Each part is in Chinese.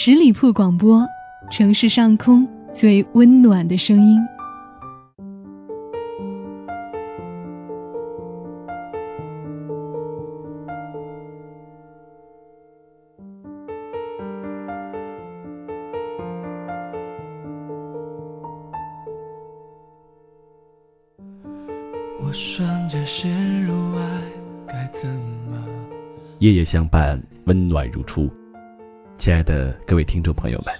十里铺广播，城市上空最温暖的声音。我顺着陷入爱，该怎么？夜夜相伴，温暖如初。亲爱的各位听众朋友们，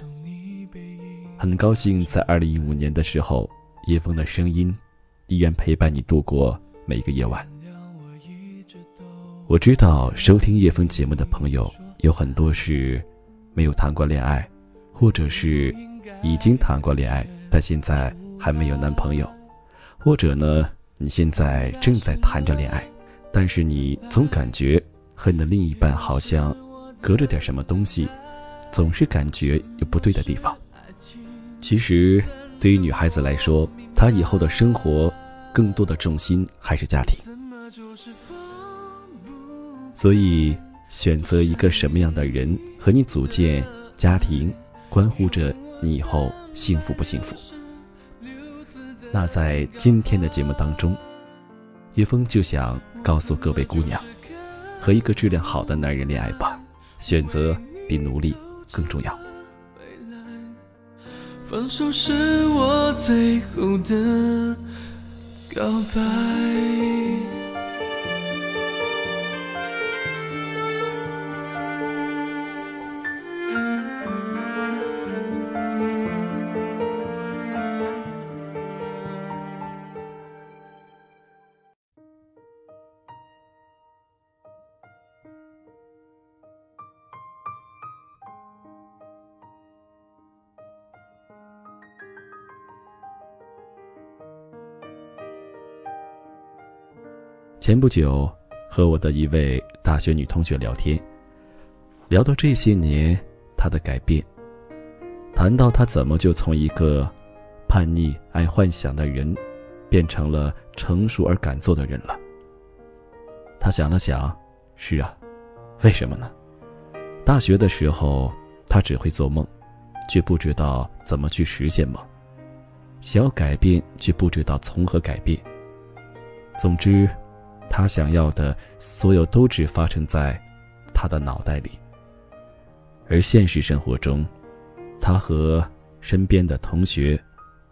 很高兴在二零一五年的时候，叶枫的声音依然陪伴你度过每一个夜晚。我知道收听叶枫节目的朋友有很多是没有谈过恋爱，或者是已经谈过恋爱，但现在还没有男朋友，或者呢，你现在正在谈着恋爱，但是你总感觉和你的另一半好像隔着点什么东西。总是感觉有不对的地方。其实，对于女孩子来说，她以后的生活更多的重心还是家庭。所以，选择一个什么样的人和你组建家庭，关乎着你以后幸福不幸福。那在今天的节目当中，叶枫就想告诉各位姑娘：和一个质量好的男人恋爱吧，选择比努力。更重要。放手是我最后的告白。前不久，和我的一位大学女同学聊天，聊到这些年她的改变，谈到她怎么就从一个叛逆爱幻想的人，变成了成熟而敢做的人了。她想了想，是啊，为什么呢？大学的时候，她只会做梦，却不知道怎么去实现梦；想要改变，却不知道从何改变。总之。他想要的所有都只发生在他的脑袋里，而现实生活中，他和身边的同学、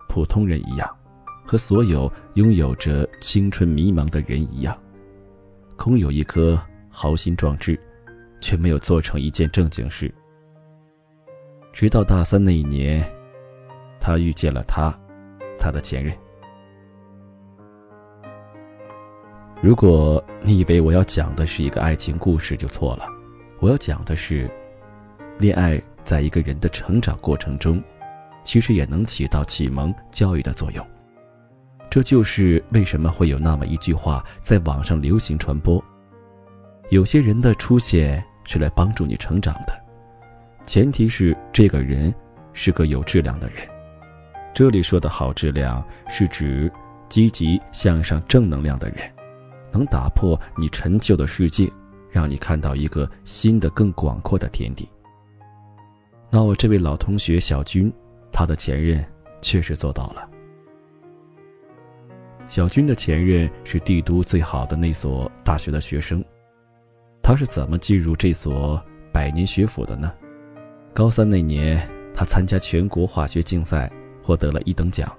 普通人一样，和所有拥有着青春迷茫的人一样，空有一颗豪心壮志，却没有做成一件正经事。直到大三那一年，他遇见了他，他的前任。如果你以为我要讲的是一个爱情故事，就错了。我要讲的是，恋爱在一个人的成长过程中，其实也能起到启蒙教育的作用。这就是为什么会有那么一句话在网上流行传播：有些人的出现是来帮助你成长的，前提是这个人是个有质量的人。这里说的好质量，是指积极向上、正能量的人。能打破你陈旧的世界，让你看到一个新的、更广阔的天地。那我这位老同学小军，他的前任确实做到了。小军的前任是帝都最好的那所大学的学生，他是怎么进入这所百年学府的呢？高三那年，他参加全国化学竞赛，获得了一等奖，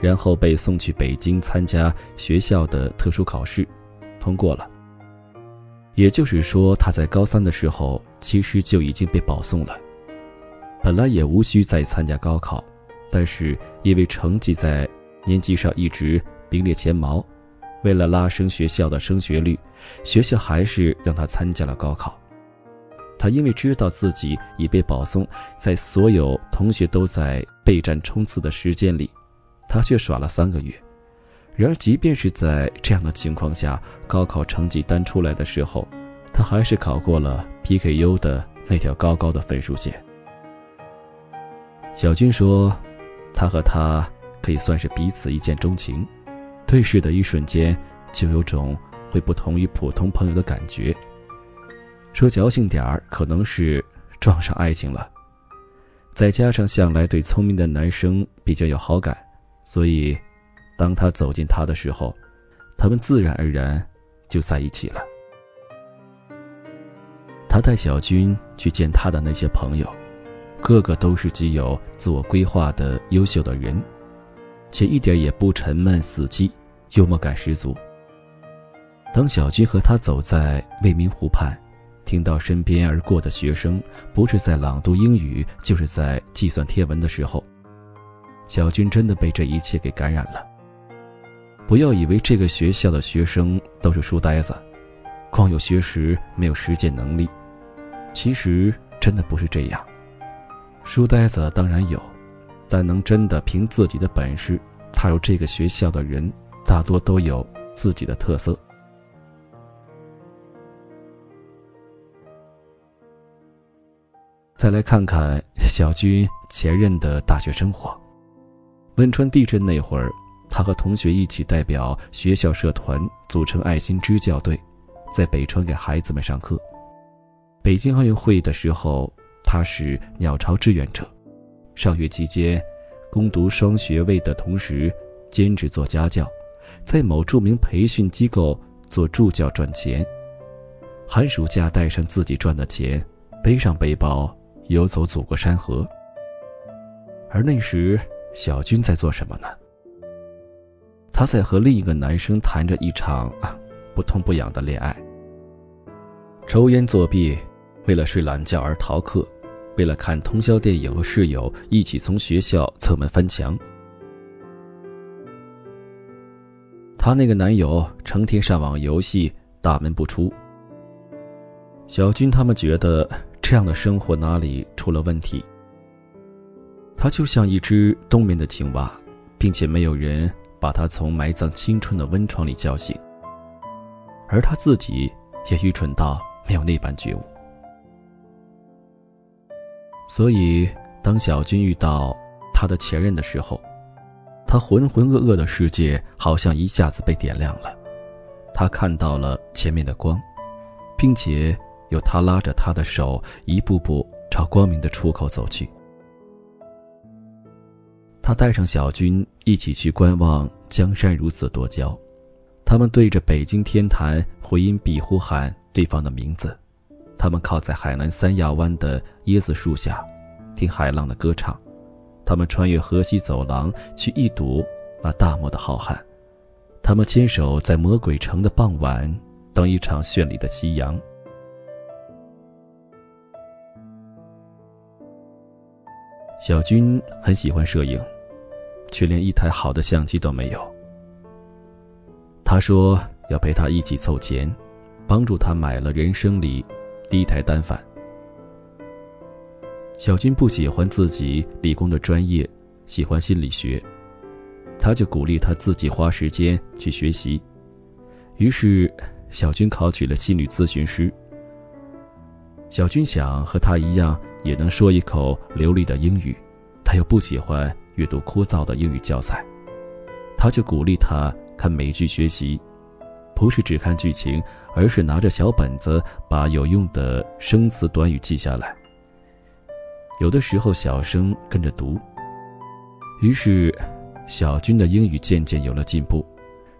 然后被送去北京参加学校的特殊考试。通过了，也就是说，他在高三的时候其实就已经被保送了。本来也无需再参加高考，但是因为成绩在年级上一直名列前茅，为了拉升学校的升学率，学校还是让他参加了高考。他因为知道自己已被保送，在所有同学都在备战冲刺的时间里，他却耍了三个月。然而，即便是在这样的情况下，高考成绩单出来的时候，他还是考过了 PKU 的那条高高的分数线。小军说：“他和他可以算是彼此一见钟情，对视的一瞬间就有种会不同于普通朋友的感觉。说矫情点儿，可能是撞上爱情了。再加上向来对聪明的男生比较有好感，所以当他走近他的时候，他们自然而然就在一起了。他带小军去见他的那些朋友，个个都是极有自我规划的优秀的人，且一点也不沉闷死寂，幽默感十足。当小军和他走在未名湖畔，听到身边而过的学生不是在朗读英语，就是在计算天文的时候，小军真的被这一切给感染了。不要以为这个学校的学生都是书呆子，光有学识没有实践能力。其实真的不是这样。书呆子当然有，但能真的凭自己的本事踏入这个学校的人，大多都有自己的特色。再来看看小军前任的大学生活。汶川地震那会儿，他和同学一起代表学校社团组成爱心支教队，在北川给孩子们上课。北京奥运会的时候，他是鸟巢志愿者。上学期间，攻读双学位的同时，兼职做家教，在某著名培训机构做助教赚钱。寒暑假带上自己赚的钱，背上背包游走祖国山河。而那时，小军在做什么呢？她在和另一个男生谈着一场不痛不痒的恋爱，抽烟作弊。为了睡懒觉而逃课，为了看通宵电影和室友一起从学校侧门翻墙。她那个男友成天上网游戏，大门不出。小军他们觉得这样的生活哪里出了问题？他就像一只冬眠的青蛙，并且没有人把他从埋葬青春的温床里叫醒。而他自己也愚蠢到没有那般觉悟。所以，当小军遇到他的前任的时候，他浑浑噩噩的世界好像一下子被点亮了。他看到了前面的光，并且有他拉着他的手，一步步朝光明的出口走去。他带上小军一起去观望江山如此多娇，他们对着北京天坛回音壁呼喊对方的名字。他们靠在海南三亚湾的椰子树下，听海浪的歌唱。他们穿越河西走廊去一睹那大漠的浩瀚。他们牵手在魔鬼城的傍晚，等一场绚丽的夕阳。小军很喜欢摄影，却连一台好的相机都没有。他说要陪他一起凑钱，帮助他买了人生里。第一台单反。小军不喜欢自己理工的专业，喜欢心理学，他就鼓励他自己花时间去学习。于是，小军考取了心理咨询师。小军想和他一样，也能说一口流利的英语，他又不喜欢阅读枯燥的英语教材，他就鼓励他看美剧学习。不是只看剧情，而是拿着小本子把有用的生词短语记下来。有的时候小声跟着读。于是，小军的英语渐渐有了进步，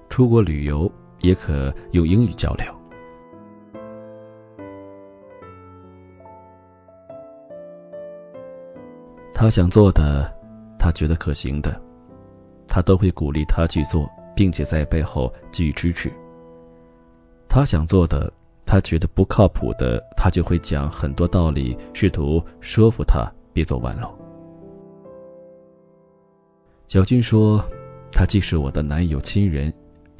出国旅游也可用英语交流。他想做的，他觉得可行的，他都会鼓励他去做，并且在背后给予支持。他想做的，他觉得不靠谱的，他就会讲很多道理，试图说服他别走弯路。小军说：“他既是我的男友、亲人，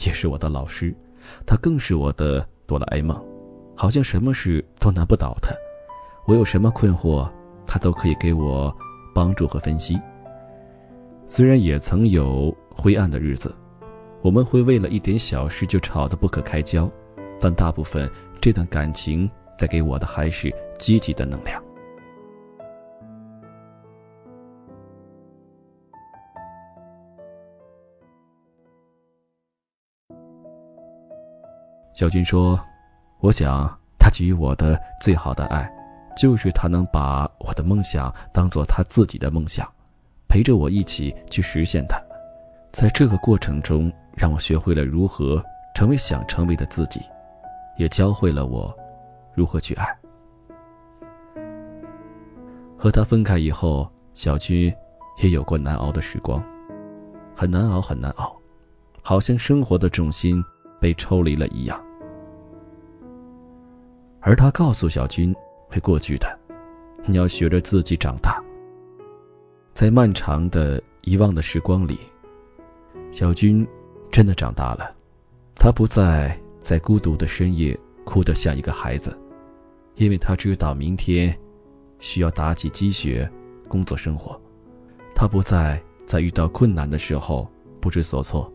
也是我的老师，他更是我的哆啦 A 梦，好像什么事都难不倒他。我有什么困惑，他都可以给我帮助和分析。虽然也曾有灰暗的日子，我们会为了一点小事就吵得不可开交。”但大部分这段感情带给我的还是积极的能量。小军说：“我想他给予我的最好的爱，就是他能把我的梦想当做他自己的梦想，陪着我一起去实现它。在这个过程中，让我学会了如何成为想成为的自己，也教会了我如何去爱。和他分开以后，小军也有过难熬的时光，很难熬，很难熬，好像生活的重心被抽离了一样。而他告诉小军。会过去的，你要学着自己长大。在漫长的遗忘的时光里，小军真的长大了。他不再在孤独的深夜哭得像一个孩子，因为他知道明天需要打起鸡血工作生活。他不再在遇到困难的时候不知所措，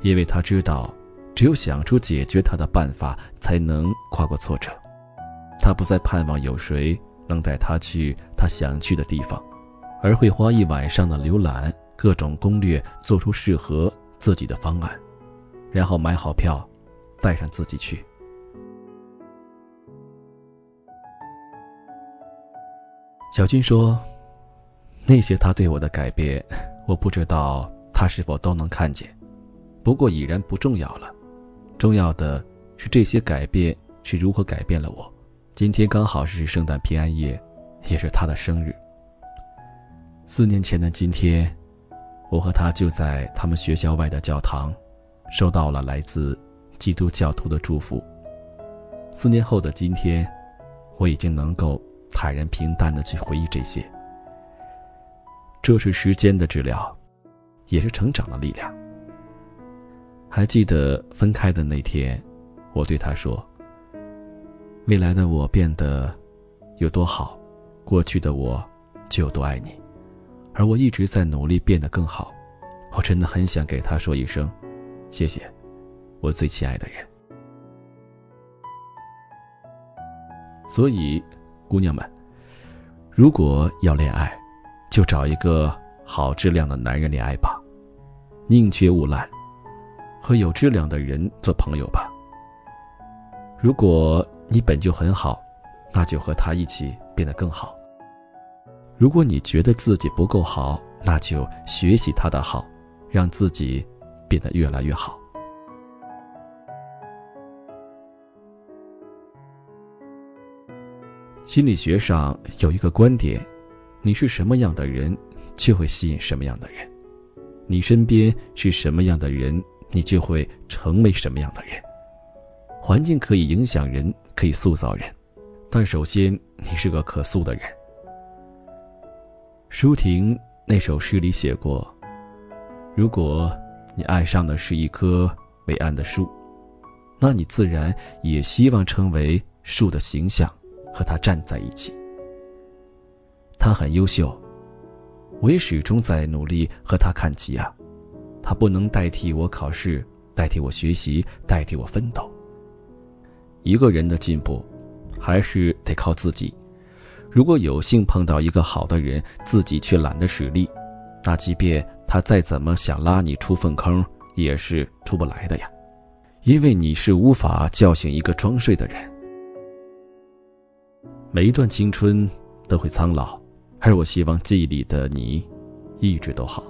因为他知道只有想出解决他的办法，才能跨过挫折。他不再盼望有谁能带他去他想去的地方，而会花一晚上的浏览各种攻略，做出适合自己的方案，然后买好票，带上自己去。小军说：“那些他对我的改变，我不知道他是否都能看见，不过已然不重要了。重要的是这些改变是如何改变了我。”今天刚好是圣诞平安夜，也是他的生日。四年前的今天，我和他就在他们学校外的教堂，收到了来自基督教徒的祝福。四年后的今天，我已经能够坦然平淡的去回忆这些。这是时间的治疗，也是成长的力量。还记得分开的那天，我对他说。未来的我变得有多好，过去的我就有多爱你，而我一直在努力变得更好。我真的很想给他说一声，谢谢，我最亲爱的人。所以，姑娘们，如果要恋爱，就找一个好质量的男人恋爱吧，宁缺毋滥，和有质量的人做朋友吧。如果。你本就很好，那就和他一起变得更好。如果你觉得自己不够好，那就学习他的好，让自己变得越来越好。心理学上有一个观点：你是什么样的人，就会吸引什么样的人；你身边是什么样的人，你就会成为什么样的人。环境可以影响人。可以塑造人，但首先你是个可塑的人。舒婷那首诗里写过：“如果你爱上的是一棵伟岸的树，那你自然也希望成为树的形象，和它站在一起。他很优秀，我也始终在努力和他看齐啊。他不能代替我考试，代替我学习，代替我奋斗。”一个人的进步，还是得靠自己。如果有幸碰到一个好的人，自己却懒得使力，那即便他再怎么想拉你出粪坑，也是出不来的呀。因为你是无法叫醒一个装睡的人。每一段青春都会苍老，而我希望记忆里的你，一直都好。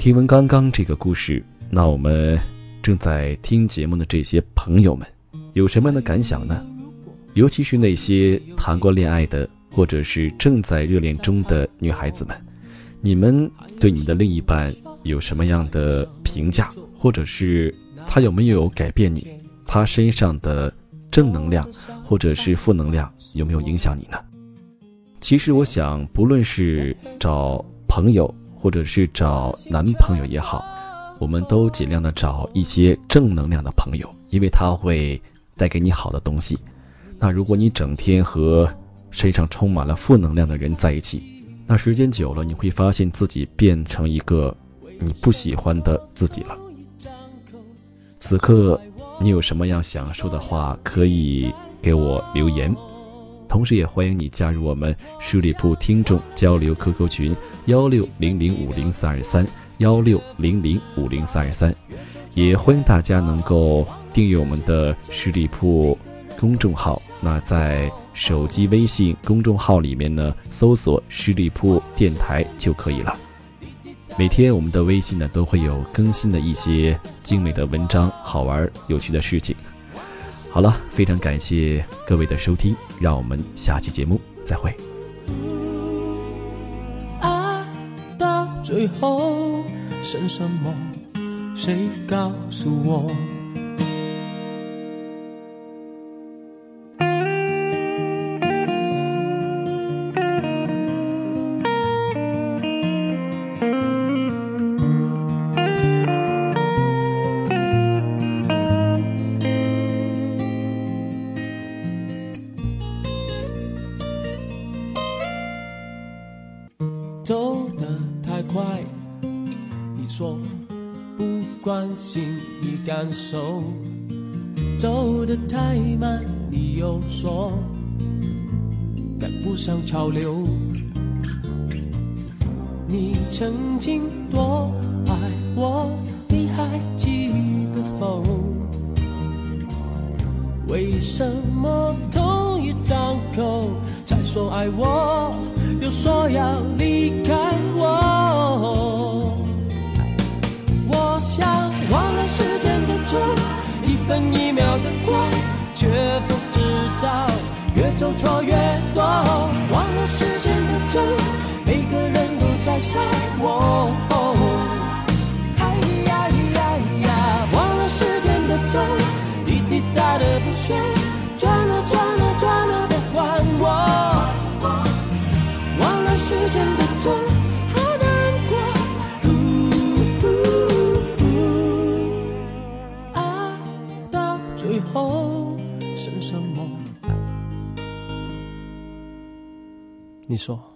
听闻刚刚这个故事，那我们正在听节目的这些朋友们，有什么样的感想呢？尤其是那些谈过恋爱的，或者是正在热恋中的女孩子们，你们对你的另一半有什么样的评价，或者是他有没有改变你？他身上的正能量或者是负能量有没有影响你呢？其实我想，不论是找朋友。或者是找男朋友也好，我们都尽量的找一些正能量的朋友，因为他会带给你好的东西。那如果你整天和身上充满了负能量的人在一起，那时间久了，你会发现自己变成一个你不喜欢的自己了。此刻，你有什么样想说的话，可以给我留言。同时也欢迎你加入我们十里铺听众交流 QQ 群幺六零零五零三二三幺六零零五零三二三，也欢迎大家能够订阅我们的十里铺公众号。那在手机微信公众号里面呢，搜索“十里铺电台”就可以了。每天我们的微信呢都会有更新的一些精美的文章、好玩有趣的事情。好了，非常感谢各位的收听，让我们下期节目再会。爱到最后剩什么？谁告诉我？心你感受；走得太慢，你又说赶不上潮流。你曾经多爱我，你还记得否？为什么同一张口才说爱我？又说要离开我，的光，却不知道越走错越多。忘了时间的钟，每个人都在笑我。你说。